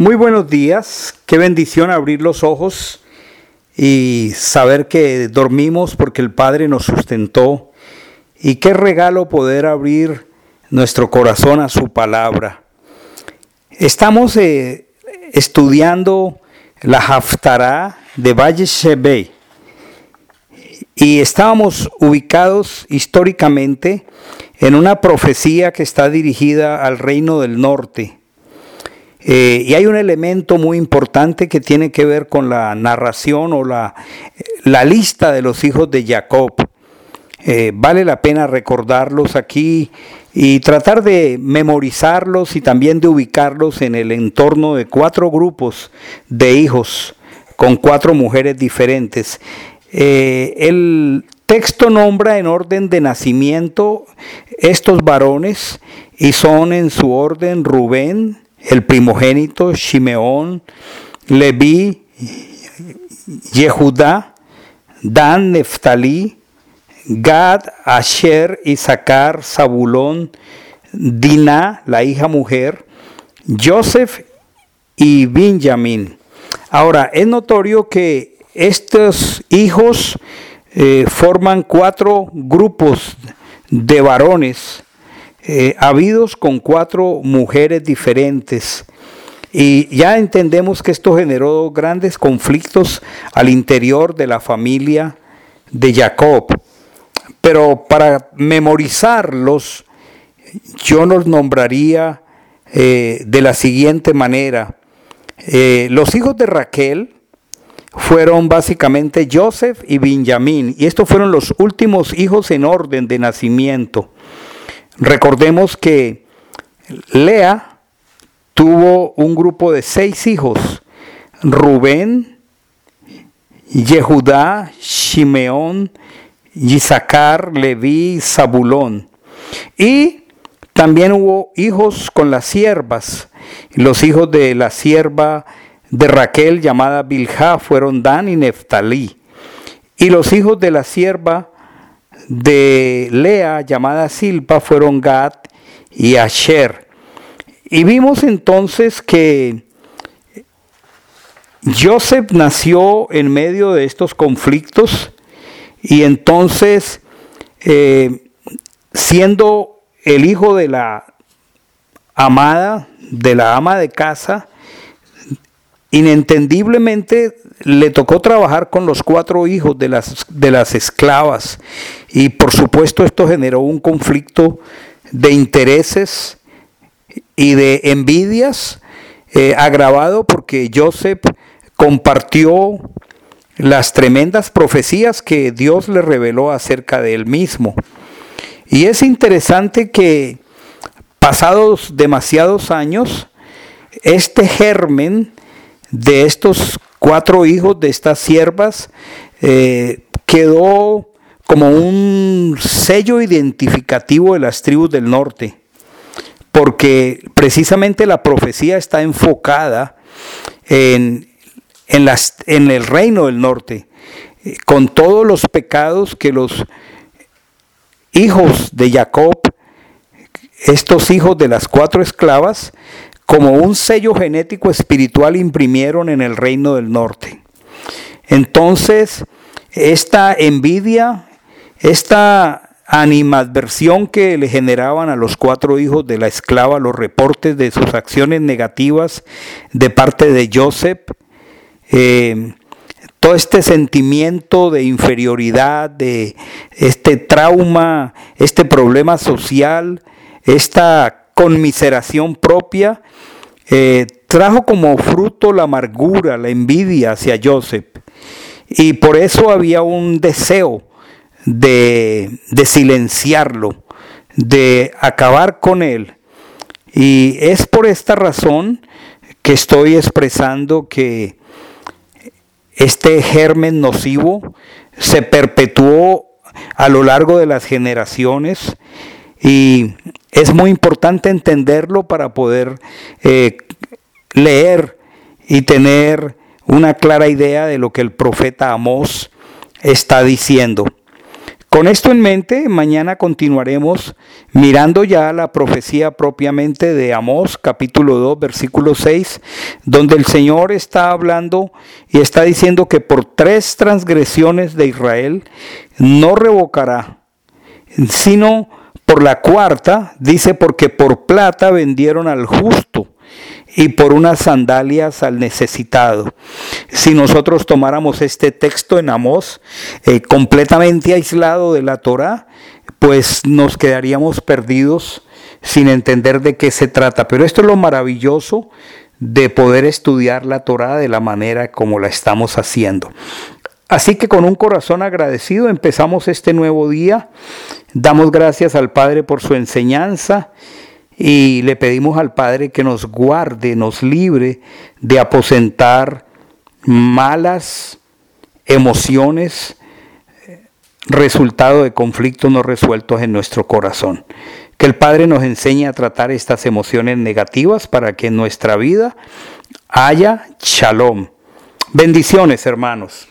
Muy buenos días, qué bendición abrir los ojos y saber que dormimos porque el Padre nos sustentó. Y qué regalo poder abrir nuestro corazón a su palabra. Estamos eh, estudiando la Haftarah de Valle Shebe y estábamos ubicados históricamente en una profecía que está dirigida al reino del norte eh, y hay un elemento muy importante que tiene que ver con la narración o la, la lista de los hijos de Jacob. Eh, vale la pena recordarlos aquí y tratar de memorizarlos y también de ubicarlos en el entorno de cuatro grupos de hijos con cuatro mujeres diferentes. Eh, el texto nombra en orden de nacimiento estos varones y son en su orden Rubén, el primogénito, Shimeón, Leví, Yehudá, Dan, Neftalí, Gad, Asher, Isaacar, Zabulón, Diná, la hija mujer, Joseph y Benjamín. Ahora, es notorio que estos hijos eh, forman cuatro grupos de varones eh, habidos con cuatro mujeres diferentes. Y ya entendemos que esto generó grandes conflictos al interior de la familia de Jacob. Pero para memorizarlos, yo los nombraría eh, de la siguiente manera. Eh, los hijos de Raquel fueron básicamente Joseph y Benjamín, y estos fueron los últimos hijos en orden de nacimiento. Recordemos que Lea tuvo un grupo de seis hijos, Rubén, Yehudá, Shimeón, Isaacar, Leví, Zabulón. Y también hubo hijos con las siervas. Los hijos de la sierva de Raquel llamada Bilha fueron Dan y Neftalí. Y los hijos de la sierva de Lea, llamada Silpa, fueron Gad y Asher. Y vimos entonces que Joseph nació en medio de estos conflictos y entonces, eh, siendo el hijo de la amada, de la ama de casa, inentendiblemente le tocó trabajar con los cuatro hijos de las, de las esclavas y por supuesto esto generó un conflicto de intereses y de envidias eh, agravado porque Joseph compartió las tremendas profecías que Dios le reveló acerca de él mismo. Y es interesante que pasados demasiados años, este germen de estos cuatro hijos de estas siervas eh, quedó como un sello identificativo de las tribus del norte, porque precisamente la profecía está enfocada en, en, las, en el reino del norte, eh, con todos los pecados que los hijos de Jacob, estos hijos de las cuatro esclavas, como un sello genético espiritual imprimieron en el reino del norte. Entonces, esta envidia, esta animadversión que le generaban a los cuatro hijos de la esclava los reportes de sus acciones negativas de parte de Joseph, eh, todo este sentimiento de inferioridad, de este trauma, este problema social, esta conmiseración propia, eh, trajo como fruto la amargura, la envidia hacia Joseph. Y por eso había un deseo de, de silenciarlo, de acabar con él. Y es por esta razón que estoy expresando que este germen nocivo se perpetuó a lo largo de las generaciones y es muy importante entenderlo para poder eh, leer y tener una clara idea de lo que el profeta Amós está diciendo. Con esto en mente, mañana continuaremos mirando ya la profecía propiamente de Amós, capítulo 2, versículo 6, donde el Señor está hablando y está diciendo que por tres transgresiones de Israel no revocará, sino por la cuarta, dice, porque por plata vendieron al justo y por unas sandalias al necesitado. Si nosotros tomáramos este texto en Amós eh, completamente aislado de la Torah, pues nos quedaríamos perdidos sin entender de qué se trata. Pero esto es lo maravilloso de poder estudiar la Torah de la manera como la estamos haciendo. Así que con un corazón agradecido empezamos este nuevo día. Damos gracias al Padre por su enseñanza y le pedimos al Padre que nos guarde, nos libre de aposentar malas emociones, resultado de conflictos no resueltos en nuestro corazón. Que el Padre nos enseñe a tratar estas emociones negativas para que en nuestra vida haya shalom. Bendiciones, hermanos.